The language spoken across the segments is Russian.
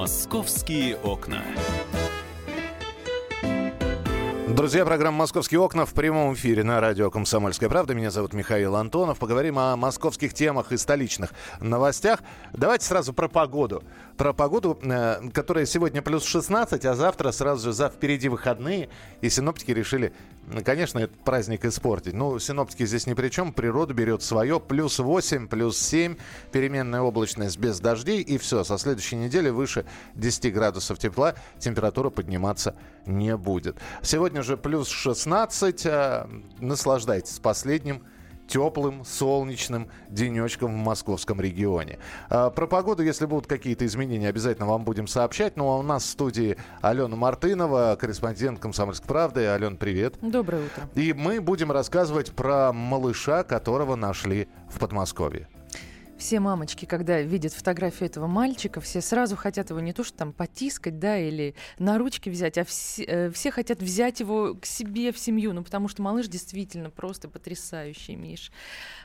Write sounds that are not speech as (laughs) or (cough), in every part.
Московские окна. Друзья, программа «Московские окна» в прямом эфире на радио «Комсомольская правда». Меня зовут Михаил Антонов. Поговорим о московских темах и столичных новостях. Давайте сразу про погоду. Про погоду, э, которая сегодня плюс 16, а завтра сразу же за впереди выходные. И синоптики решили, конечно, этот праздник испортить. Ну, синоптики здесь ни при чем. Природа берет свое. Плюс 8, плюс 7, переменная облачность без дождей. И все, со следующей недели выше 10 градусов тепла температура подниматься не будет. Сегодня же плюс 16. Э, наслаждайтесь последним теплым, солнечным денечком в московском регионе. А, про погоду, если будут какие-то изменения, обязательно вам будем сообщать. Ну а у нас в студии Алена Мартынова, корреспондент «Комсомольской правды». Алена, привет. Доброе утро. И мы будем рассказывать про малыша, которого нашли в Подмосковье все мамочки, когда видят фотографию этого мальчика, все сразу хотят его не то что там потискать, да, или на ручки взять, а все, э, все хотят взять его к себе в семью, ну, потому что малыш действительно просто потрясающий, Миш.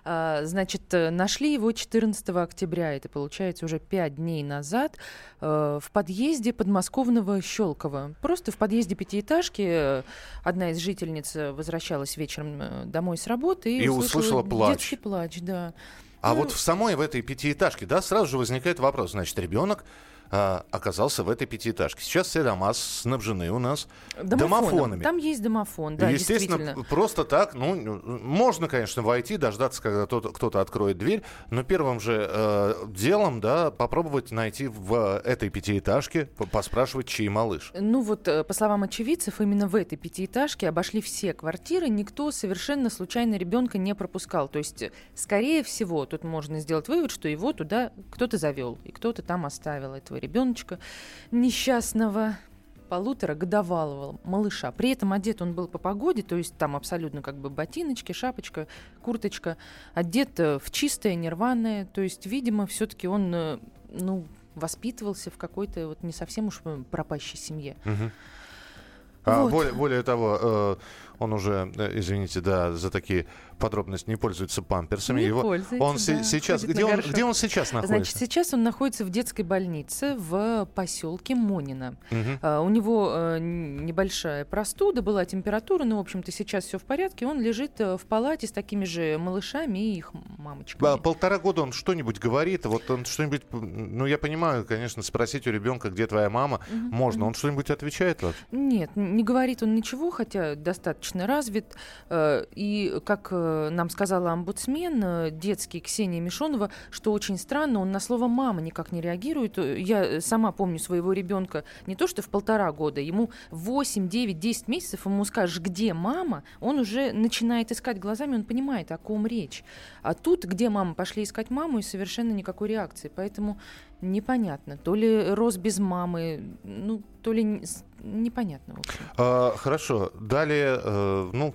А, значит, э, нашли его 14 октября, это получается уже 5 дней назад, э, в подъезде подмосковного Щелкова. Просто в подъезде пятиэтажки одна из жительниц возвращалась вечером домой с работы и, и услышала, услышала плач. детский плач, да. А ну, вот в самой в этой пятиэтажке, да, сразу же возникает вопрос, значит, ребенок а, оказался в этой пятиэтажке. Сейчас все дома снабжены у нас Домофоном. домофонами. Там есть домофон, да, Естественно, просто так, ну, можно, конечно, войти, дождаться, когда кто-то, кто-то откроет дверь, но первым же э, делом, да, попробовать найти в этой пятиэтажке, поспрашивать, чей малыш. Ну вот, э, по словам очевидцев, именно в этой пятиэтажке обошли все квартиры, никто совершенно случайно ребенка не пропускал. То есть, скорее всего, тут можно сделать вывод, что его туда кто-то завел, и кто-то там оставил этого этого ребеночка несчастного полутора годовалого малыша. При этом одет он был по погоде, то есть там абсолютно как бы ботиночки, шапочка, курточка, одет э, в чистое, нерваное, то есть, видимо, все-таки он, э, ну, воспитывался в какой-то вот не совсем уж пропащей семье. Угу. А, более, более того, э, он уже, извините, да, за такие подробность, не пользуется памперсами. Не Его, пользуется, он да, сейчас, где он, где он сейчас находится? Значит, сейчас он находится в детской больнице в поселке Монина. Угу. А, у него а, небольшая простуда, была температура, но, в общем-то, сейчас все в порядке. Он лежит э, в палате с такими же малышами и их мамочками. Полтора года он что-нибудь говорит? Вот он что-нибудь, ну, я понимаю, конечно, спросить у ребенка, где твоя мама, угу. можно. Он что-нибудь отвечает вообще? Нет, не говорит он ничего, хотя достаточно развит. Э, и как Э, нам сказала омбудсмен э, детский Ксения Мишонова, что очень странно, он на слово «мама» никак не реагирует. Я сама помню своего ребенка не то что в полтора года, ему 8, 9, 10 месяцев, ему скажешь, где мама, он уже начинает искать глазами, он понимает, о ком речь. А тут, где мама, пошли искать маму, и совершенно никакой реакции. Поэтому непонятно. То ли рос без мамы, ну, то ли непонятно. А, хорошо. Далее, э, ну,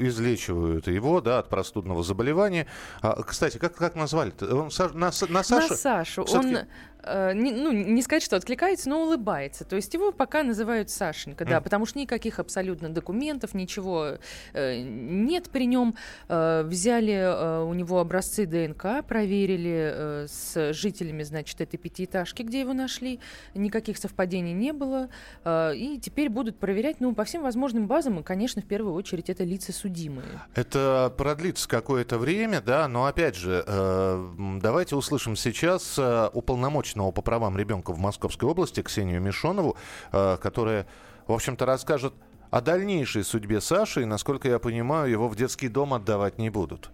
излечивают его, да, от простудного заболевания. А, кстати, как, как назвали? -то? Он на, на Сашу? На Сашу. Он Э, не, ну, не сказать, что откликается, но улыбается. То есть его пока называют Сашенька, да, mm. потому что никаких абсолютно документов, ничего э, нет при нем. Э, взяли э, у него образцы ДНК, проверили э, с жителями, значит, этой пятиэтажки, где его нашли. Никаких совпадений не было. Э, и теперь будут проверять, ну, по всем возможным базам, и, конечно, в первую очередь это лица судимые. Это продлится какое-то время, да, но опять же, э, давайте услышим сейчас э, уполномоченного по правам ребенка в Московской области Ксению Мишонову, э, которая, в общем-то, расскажет о дальнейшей судьбе Саши, и, насколько я понимаю, его в детский дом отдавать не будут.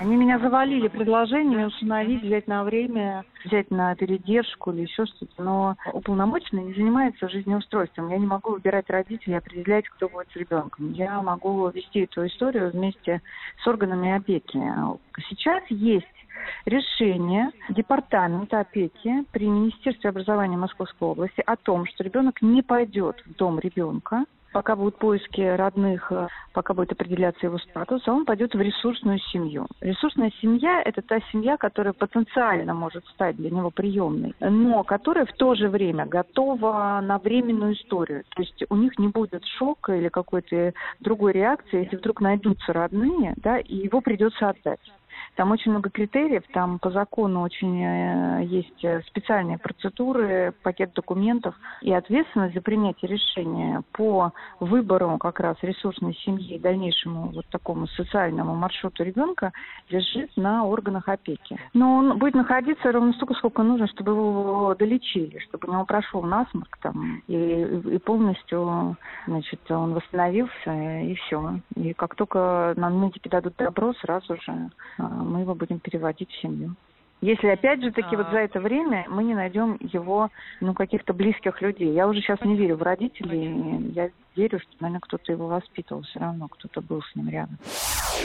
Они меня завалили предложениями установить, взять на время, взять на передержку или еще что-то. Но уполномоченный не занимается жизнеустройством. Я не могу выбирать родителей, определять, кто будет с ребенком. Я могу вести эту историю вместе с органами опеки. Сейчас есть решение Департамента опеки при Министерстве образования Московской области о том, что ребенок не пойдет в дом ребенка, пока будут поиски родных, пока будет определяться его статус, он пойдет в ресурсную семью. Ресурсная семья – это та семья, которая потенциально может стать для него приемной, но которая в то же время готова на временную историю. То есть у них не будет шока или какой-то другой реакции, если вдруг найдутся родные, да, и его придется отдать. Там очень много критериев, там по закону очень э, есть специальные процедуры, пакет документов и ответственность за принятие решения по выбору как раз ресурсной семьи и дальнейшему вот такому социальному маршруту ребенка лежит на органах опеки. Но он будет находиться ровно столько, сколько нужно, чтобы его долечили, чтобы у него прошел насморк там и, и полностью, значит, он восстановился и все. И как только нам медики дадут добро, сразу же а, мы его будем переводить в семью. Если опять же таки а... вот за это время мы не найдем его, ну, каких-то близких людей. Я уже сейчас не верю в родителей, я верю, что, наверное, кто-то его воспитывал все равно, кто-то был с ним рядом.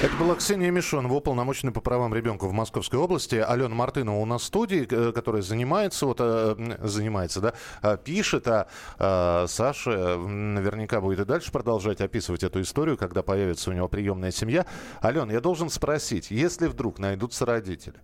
Это была Ксения Мишонова, уполномоченная по правам ребенка в Московской области. Алена Мартынова у нас в студии, э, которая занимается, вот, э, занимается, да, э, пишет, а Саша наверняка будет и дальше продолжать описывать эту историю, когда появится у него приемная семья. Алена, я должен спросить, если вдруг найдутся родители,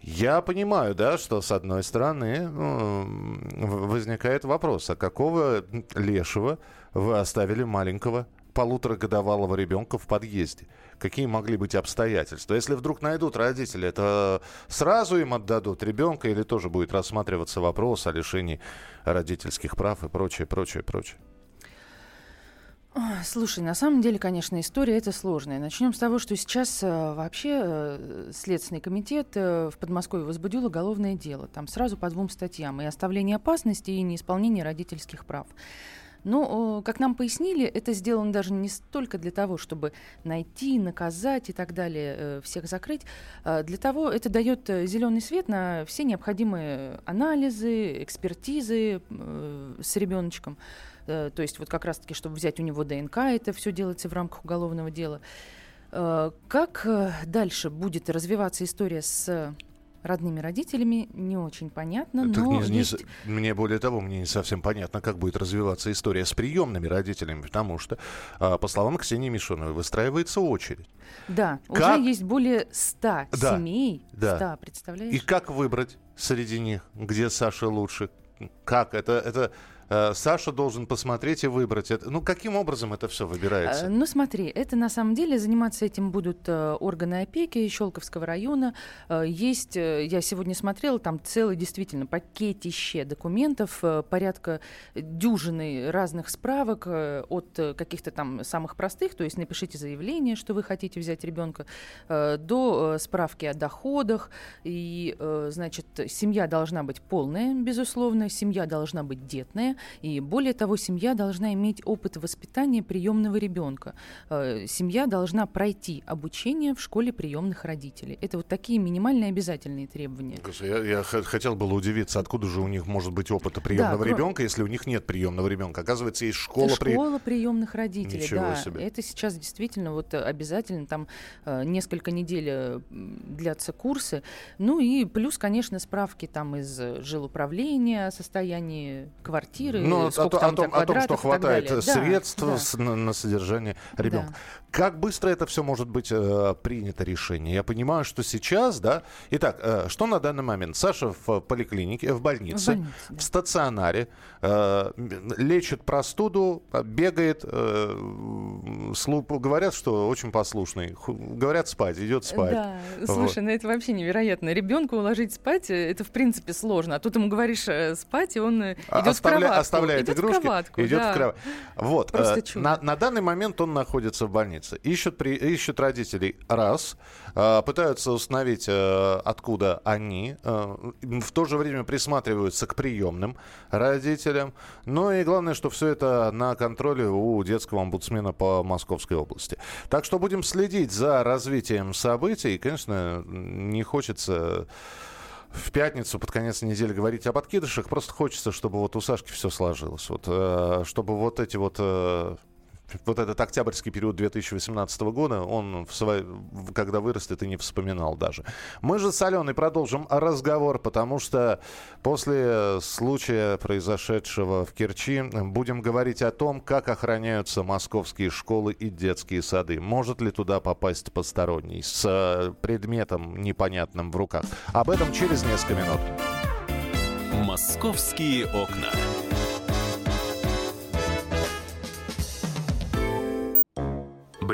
я понимаю, да, что с одной стороны ну, возникает вопрос, а какого лешего вы оставили маленького полуторагодовалого ребенка в подъезде? Какие могли быть обстоятельства? Если вдруг найдут родители, это сразу им отдадут ребенка или тоже будет рассматриваться вопрос о лишении родительских прав и прочее, прочее, прочее? Слушай, на самом деле, конечно, история это сложная. Начнем с того, что сейчас э, вообще э, Следственный комитет э, в Подмосковье возбудил уголовное дело. Там сразу по двум статьям. И оставление опасности, и неисполнение родительских прав. Но, как нам пояснили, это сделано даже не столько для того, чтобы найти, наказать и так далее, всех закрыть. А для того это дает зеленый свет на все необходимые анализы, экспертизы с ребеночком. Э, то есть вот как раз-таки, чтобы взять у него ДНК, это все делается в рамках уголовного дела. Э, как э, дальше будет развиваться история с родными родителями, не очень понятно, так но не, есть... не, мне более того, мне не совсем понятно, как будет развиваться история с приемными родителями, потому что, а, по словам Ксении Мишоновой, выстраивается очередь. Да, как... уже есть более ста да, семей, да. 100, представляешь? И как выбрать среди них, где Саша лучше? Как? Это, это Э, Саша должен посмотреть и выбрать. Ну, каким образом это все выбирается? Э, ну, смотри, это на самом деле заниматься этим будут э, органы опеки Щелковского района. Есть, я сегодня смотрела, там целый действительно пакетище документов, порядка дюжины разных справок от каких-то там самых простых, то есть напишите заявление, что вы хотите взять ребенка, до справки о доходах. И, значит, семья должна быть полная, безусловно, семья должна быть детная, и более того, семья должна иметь опыт воспитания приемного ребенка. Э, семья должна пройти обучение в школе приемных родителей. Это вот такие минимальные обязательные требования. Я, я хотел было удивиться, откуда же у них может быть опыт приемного да, ребенка, если у них нет приемного ребенка. Оказывается, есть школа, школа при... приемных родителей. Ничего да, себе. Это сейчас действительно вот обязательно там э, несколько недель э, длятся курсы. Ну и плюс, конечно, справки там из жилуправления, состоянии квартиры квартиры, ну, о, о, о, том, о том, что хватает средств да, да. На, на содержание ребенка. Да. Как быстро это все может быть э, принято решение? Я понимаю, что сейчас, да. Итак, э, что на данный момент? Саша в поликлинике, в больнице, в, больнице, да. в стационаре, э, лечит простуду, бегает. Э, слуп, говорят, что очень послушный. Говорят спать, идет спать. Да, слушай, вот. ну это вообще невероятно. Ребенка уложить спать, э, это в принципе сложно. А тут ему говоришь э, спать, и он э, а, идет Оставля, в кроватку. Оставляет идет игрушки, в кроватку, идет да. в кроватку. Вот. Просто э, на, на данный момент он находится в больнице. Ищут, при, ищут родителей раз, э, пытаются установить, э, откуда они, в то же время присматриваются к приемным родителям. Ну и главное, что все это на контроле у детского омбудсмена по Московской области. Так что будем следить за развитием событий. И, конечно, не хочется в пятницу под конец недели говорить о подкидышах. Просто хочется, чтобы вот у Сашки все сложилось. Вот, э, чтобы вот эти вот э, вот этот октябрьский период 2018 года, он, в свой, когда вырастет, и не вспоминал даже. Мы же с Аленой продолжим разговор, потому что после случая, произошедшего в Керчи, будем говорить о том, как охраняются московские школы и детские сады. Может ли туда попасть посторонний с э, предметом непонятным в руках? Об этом через несколько минут. «Московские окна».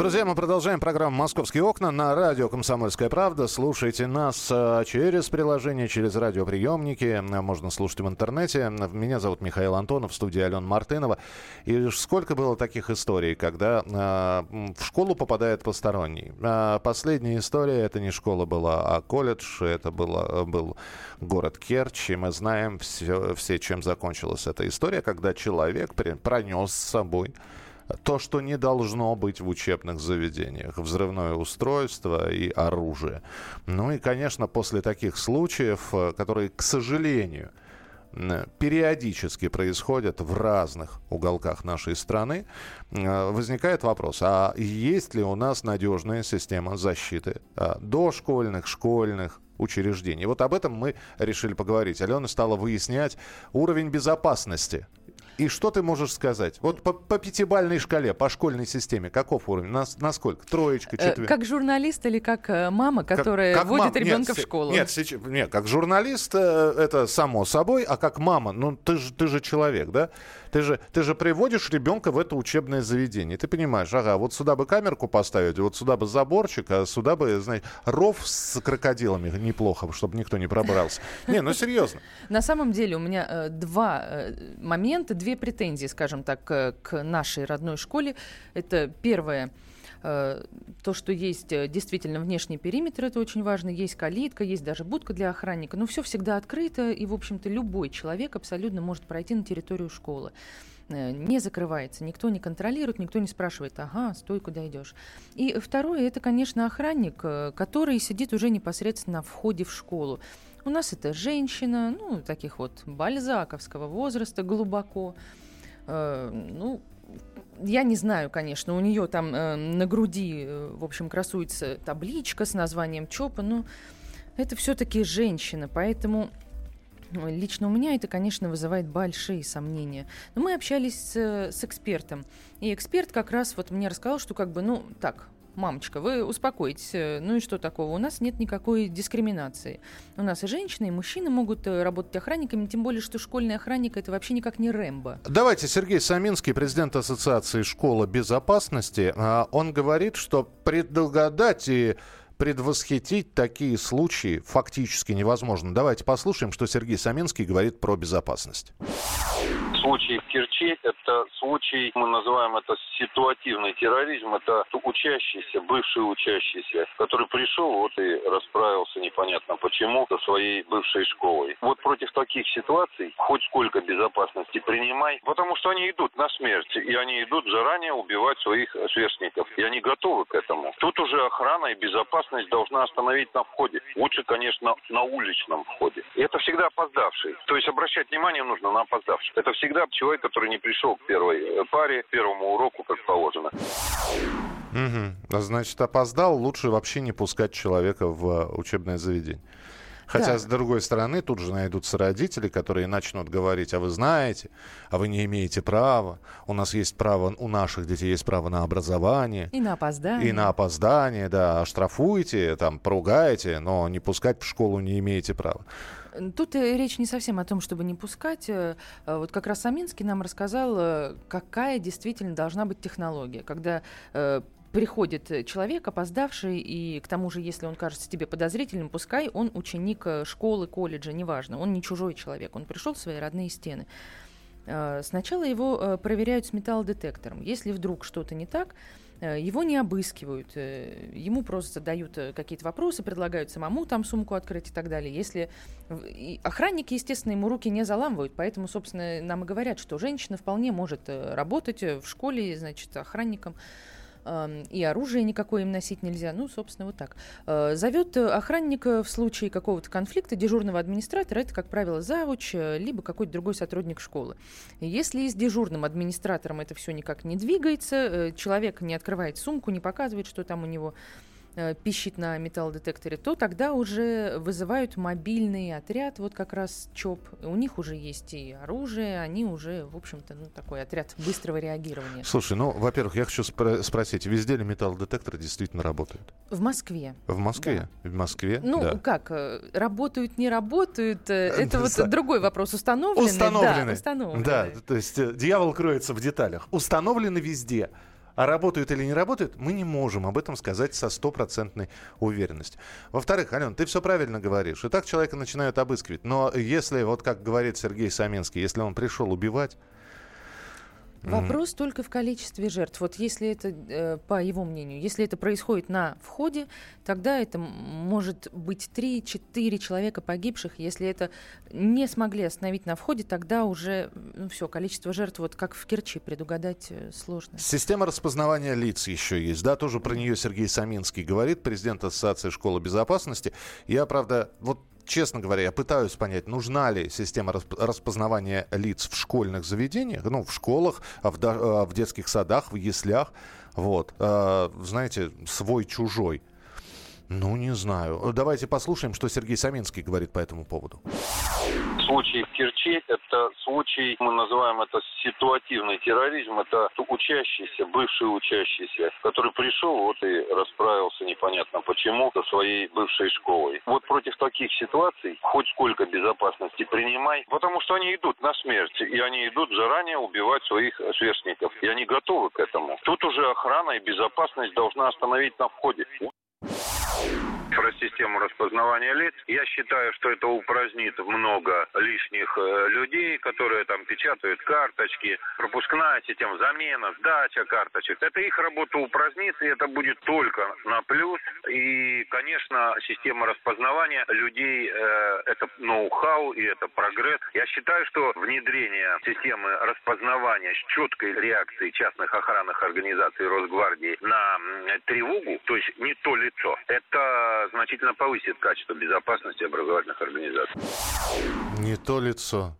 Друзья, мы продолжаем программу «Московские окна» на радио «Комсомольская правда». Слушайте нас э, через приложение, через радиоприемники. Можно слушать в интернете. Меня зовут Михаил Антонов, в студии Алена Мартынова. И сколько было таких историй, когда э, в школу попадает посторонний. Э, последняя история, это не школа была, а колледж. Это было, был город Керчь. И мы знаем все, все, чем закончилась эта история, когда человек пронес с собой то, что не должно быть в учебных заведениях. Взрывное устройство и оружие. Ну и, конечно, после таких случаев, э, которые, к сожалению, периодически происходят в разных уголках нашей страны, э, возникает вопрос, а есть ли у нас надежная система защиты э, дошкольных, школьных, учреждений. Вот об этом мы решили поговорить. Алена стала выяснять уровень безопасности и что ты можешь сказать? Вот по, по пятибальной шкале, по школьной системе, каков уровень? На, на сколько? Троечка, э, четверка? Как журналист или как э, мама, которая как, как водит мам... ребенка нет, в школу? Нет, сейчас, нет, как журналист э, это само собой, а как мама, ну ты же, ты же человек, да? Ты же, ты же приводишь ребенка в это учебное заведение. Ты понимаешь, ага, вот сюда бы камерку поставить, вот сюда бы заборчик, а сюда бы, знаете, ров с крокодилами неплохо, чтобы никто не пробрался. Не, ну серьезно. На самом деле у меня два момента, две две претензии, скажем так, к нашей родной школе. Это первое э, то, что есть э, действительно внешний периметр, это очень важно, есть калитка, есть даже будка для охранника, но все всегда открыто, и, в общем-то, любой человек абсолютно может пройти на территорию школы. Э, не закрывается, никто не контролирует, никто не спрашивает, ага, стой, куда идешь. И второе, это, конечно, охранник, который сидит уже непосредственно на входе в школу. У нас это женщина, ну, таких вот бальзаковского возраста глубоко. Э, ну, я не знаю, конечно, у нее там э, на груди, э, в общем, красуется табличка с названием ЧОПа, но это все-таки женщина, поэтому лично у меня это, конечно, вызывает большие сомнения. Но мы общались с, с экспертом, и эксперт как раз вот мне рассказал, что как бы, ну, так, мамочка, вы успокойтесь. Э, ну и что такого? У нас нет никакой дискриминации. У нас и женщины, и мужчины могут э, работать охранниками, тем более, что школьный охранник это вообще никак не Рэмбо. Давайте, Сергей Саминский, президент Ассоциации школы безопасности, а, он говорит, что предугадать и предвосхитить такие случаи фактически невозможно. Давайте послушаем, что Сергей Саминский говорит про безопасность случай в Керчи – это случай, мы называем это ситуативный терроризм. Это учащийся, бывший учащийся, который пришел вот и расправился непонятно почему со своей бывшей школой. Вот против таких ситуаций хоть сколько безопасности принимай, потому что они идут на смерть, и они идут заранее убивать своих сверстников. И они готовы к этому. Тут уже охрана и безопасность должна остановить на входе. Лучше, конечно, на уличном входе. И это всегда опоздавший. То есть обращать внимание нужно на опоздавших. Это всегда всегда человек, который не пришел к первой э, паре, к первому уроку, как положено. Угу. Значит, опоздал, лучше вообще не пускать человека в э, учебное заведение. Хотя, да. с другой стороны, тут же найдутся родители, которые начнут говорить, а вы знаете, а вы не имеете права, у нас есть право, у наших детей есть право на образование. И на опоздание. И на опоздание, да, оштрафуйте, там, поругайте, но не пускать в школу не имеете права. Тут э, речь не совсем о том, чтобы не пускать. Э, э, вот как раз Саминский нам рассказал, какая действительно должна быть технология, когда приходит человек, опоздавший, и к тому же, если он кажется тебе подозрительным, пускай он ученик школы, колледжа, неважно, он не чужой человек, он пришел в свои родные стены. Сначала его проверяют с металлодетектором. Если вдруг что-то не так, Э, его не обыскивают, э, ему просто задают э, какие-то вопросы, предлагают самому там сумку открыть и так далее. Если охранники, естественно, ему руки не заламывают, поэтому, собственно, нам и говорят, что женщина вполне может работать в школе, значит, охранником и оружие никакое им носить нельзя. Ну, собственно, вот так. Э, Зовет э, охранника в случае какого-то конфликта дежурного администратора, это, как правило, завуч, э, либо какой-то другой сотрудник школы. Если с дежурным администратором это все никак не двигается, человек не открывает сумку, не показывает, что там у него пищит на металлодетекторе, то тогда уже вызывают мобильный отряд, вот как раз ЧОП. У них уже есть и оружие, они уже, в общем-то, ну, такой отряд быстрого реагирования. Слушай, ну, во-первых, я хочу спро- спросить, везде ли металлодетекторы действительно работают? В Москве. В Москве? В Москве, Ну, да. как, э, работают, не работают, э, это да, вот другой вопрос. Установлены? Установлены. Да, установлены. Да, то есть э, дьявол кроется в деталях. Установлены везде. А работают или не работают, мы не можем об этом сказать со стопроцентной уверенностью. Во-вторых, Ален, ты все правильно говоришь. И так человека начинают обыскивать. Но если, вот как говорит Сергей Саминский, если он пришел убивать, Вопрос только в количестве жертв. Вот если это, э, по его мнению, если это происходит на входе, тогда это может быть 3-4 человека погибших. Если это не смогли остановить на входе, тогда уже ну, все, количество жертв, вот как в Керчи, предугадать э, сложно. Система распознавания лиц еще есть, да, тоже про нее Сергей Саминский говорит, президент Ассоциации школы безопасности. Я, правда, вот честно говоря, я пытаюсь понять, нужна ли система расп- распознавания лиц в школьных заведениях, ну, в школах, а в, а в детских садах, в яслях, вот, А, знаете, свой-чужой. Ну, не знаю. Давайте послушаем, что Сергей Саминский говорит по этому поводу. Случай в Керчи – это случай, мы называем это ситуативный терроризм. Это учащийся, бывший учащийся, который пришел вот и расправился непонятно почему со своей бывшей школой. Вот против таких ситуаций хоть сколько безопасности принимай, потому что они идут на смерть, и они идут заранее убивать своих сверстников, и они готовы к этому. Тут уже охрана и безопасность должна остановить на входе. Про систему распознавания лиц. Я считаю, что это упразднит много лишних э, людей, которые там печатают карточки, пропускная система, замена, сдача карточек. Это их работу упразднит, и это будет только на плюс. И, конечно, система распознавания людей э, это ноу-хау и это прогресс. Я считаю, что внедрение системы распознавания с четкой реакцией частных охранных организаций Росгвардии на тревогу, то есть не то лицо, это значительно повысит качество безопасности образовательных организаций. Не то лицо.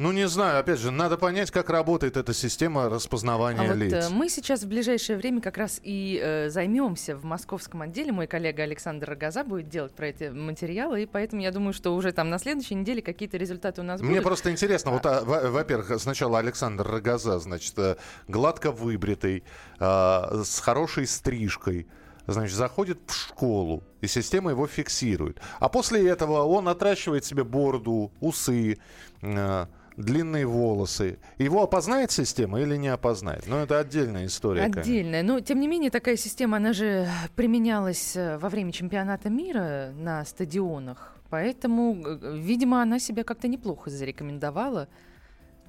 Ну, не знаю, опять же, надо понять, как работает эта система распознавания А вот лиц. э, мы сейчас в ближайшее время как раз и э, займемся в московском отделе. Мой коллега Александр Рогоза будет делать про эти материалы, и поэтому я думаю, что уже там на следующей неделе какие-то результаты у нас Мне будут. просто интересно, вот, а, во- во-первых, сначала Александр Рогоза, значит, э, гладко выбритый, а, с хорошей стрижкой, значит, заходит в школу, и система его фиксирует. А после этого он отращивает себе бороду, усы, э, длинные волосы. Его опознает система или не опознает? Ну, это отдельная история. конечно. Отдельная. Но, тем не менее, такая система, она же применялась э, во время чемпионата мира на стадионах. Поэтому, э, видимо, она себя как-то неплохо зарекомендовала,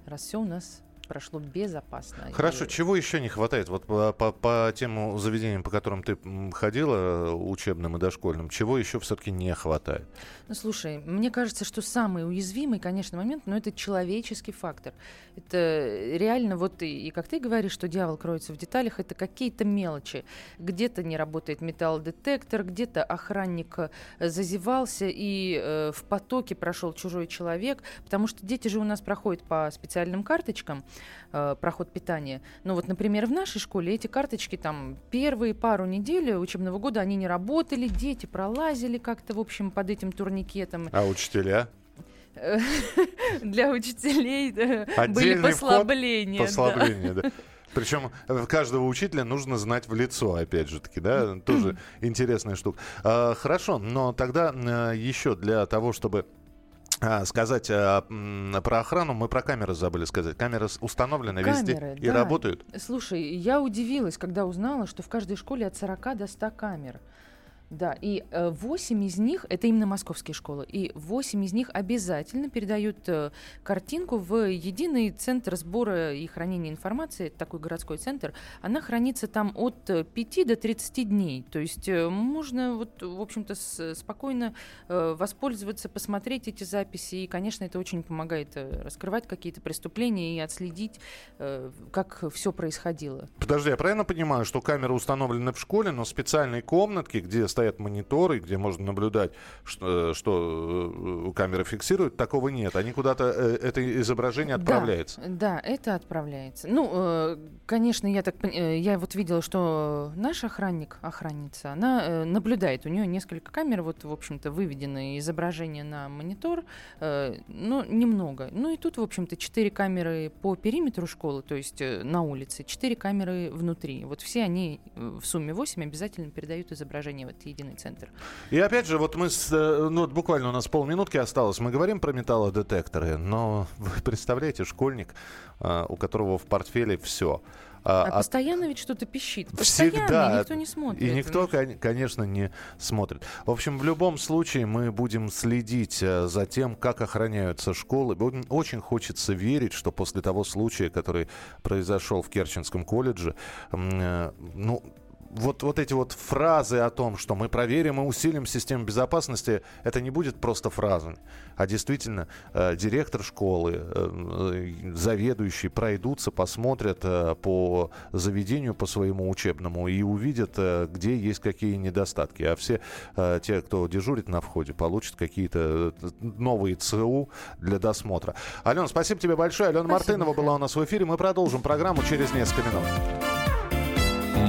раз все у нас прошло безопасно. Хорошо, И- чего еще не хватает? Вот по, по, по тем заведениям, по которым ты ходила, э, учебным и дошкольным, чего еще все-таки не хватает? Слушай, мне кажется, что самый уязвимый, конечно, момент, но это человеческий фактор. Это реально, вот и, и как ты говоришь, что дьявол кроется в деталях, это какие-то мелочи. Где-то не работает металлодетектор, где-то охранник э, зазевался, и э, в потоке прошел чужой человек, потому что дети же у нас проходят по специальным карточкам, э, проход питания. Ну вот, например, в нашей школе эти карточки там первые пару недель учебного года они не работали, дети пролазили как-то, в общем, под этим турникетом. А учителя? (laughs) Для учителей были вход, послабления. да. Причем каждого учителя нужно знать в лицо, опять же таки, да, тоже (clears throat) интересная штука. А, Хорошо, но тогда э, еще для того, чтобы а, сказать а, м, про охрану, мы про камеры забыли сказать. Камеры установлены везде Камеры, и да. работают. Слушай, я удивилась, когда узнала, что в каждой школе от 40 до 100 камер. Да, и э, 8 из них, это именно московские школы, и 8 из них обязательно передают э, картинку в единый центр сбора и хранения информации, такой городской центр. Она хранится там от э, 5 до 30 дней. То есть э, можно, вот, в общем-то, спокойно э, воспользоваться, посмотреть эти записи. И, конечно, это очень помогает э, раскрывать какие-то преступления и отследить, э, как все происходило. Подожди, я правильно понимаю, что камеры установлены в школе, но специальные комнатки, где стоят стоят мониторы, где можно наблюдать, что, что камера фиксирует, такого нет. Они куда-то, это изображение отправляется. Да, да, это отправляется. Ну, конечно, я так я вот видела, что наш охранник, охранница, она наблюдает. У нее несколько камер, вот, в общем-то, выведены изображения на монитор, но немного. Ну и тут, в общем-то, четыре камеры по периметру школы, то есть на улице, четыре камеры внутри. Вот все они в сумме 8 обязательно передают изображение в этот единый центр. И опять же, вот мы, с, э, ну, буквально у нас полминутки осталось, мы говорим про металлодетекторы, но (laughs) вы представляете, школьник, э, у которого в портфеле все – а, а постоянно ведь что-то пищит. Постоянно, всегда. И никто не смотрит. И никто, конечно, не смотрит. В общем, в любом случае мы будем следить э, за тем, как охраняются школы. Очень хочется верить, что после того случая, который произошел в Керченском колледже, ну, вот, вот эти вот фразы о том, что мы проверим и усилим систему безопасности, это не будет просто фразами, а действительно э, директор школы, э, заведующий пройдутся, посмотрят э, по заведению, по своему учебному и увидят, э, где есть какие недостатки. А все э, те, кто дежурит на входе, получат какие-то э, новые ЦУ для досмотра. Алена, спасибо тебе большое. Алена спасибо. Мартынова была у нас в эфире. Мы продолжим программу через несколько минут.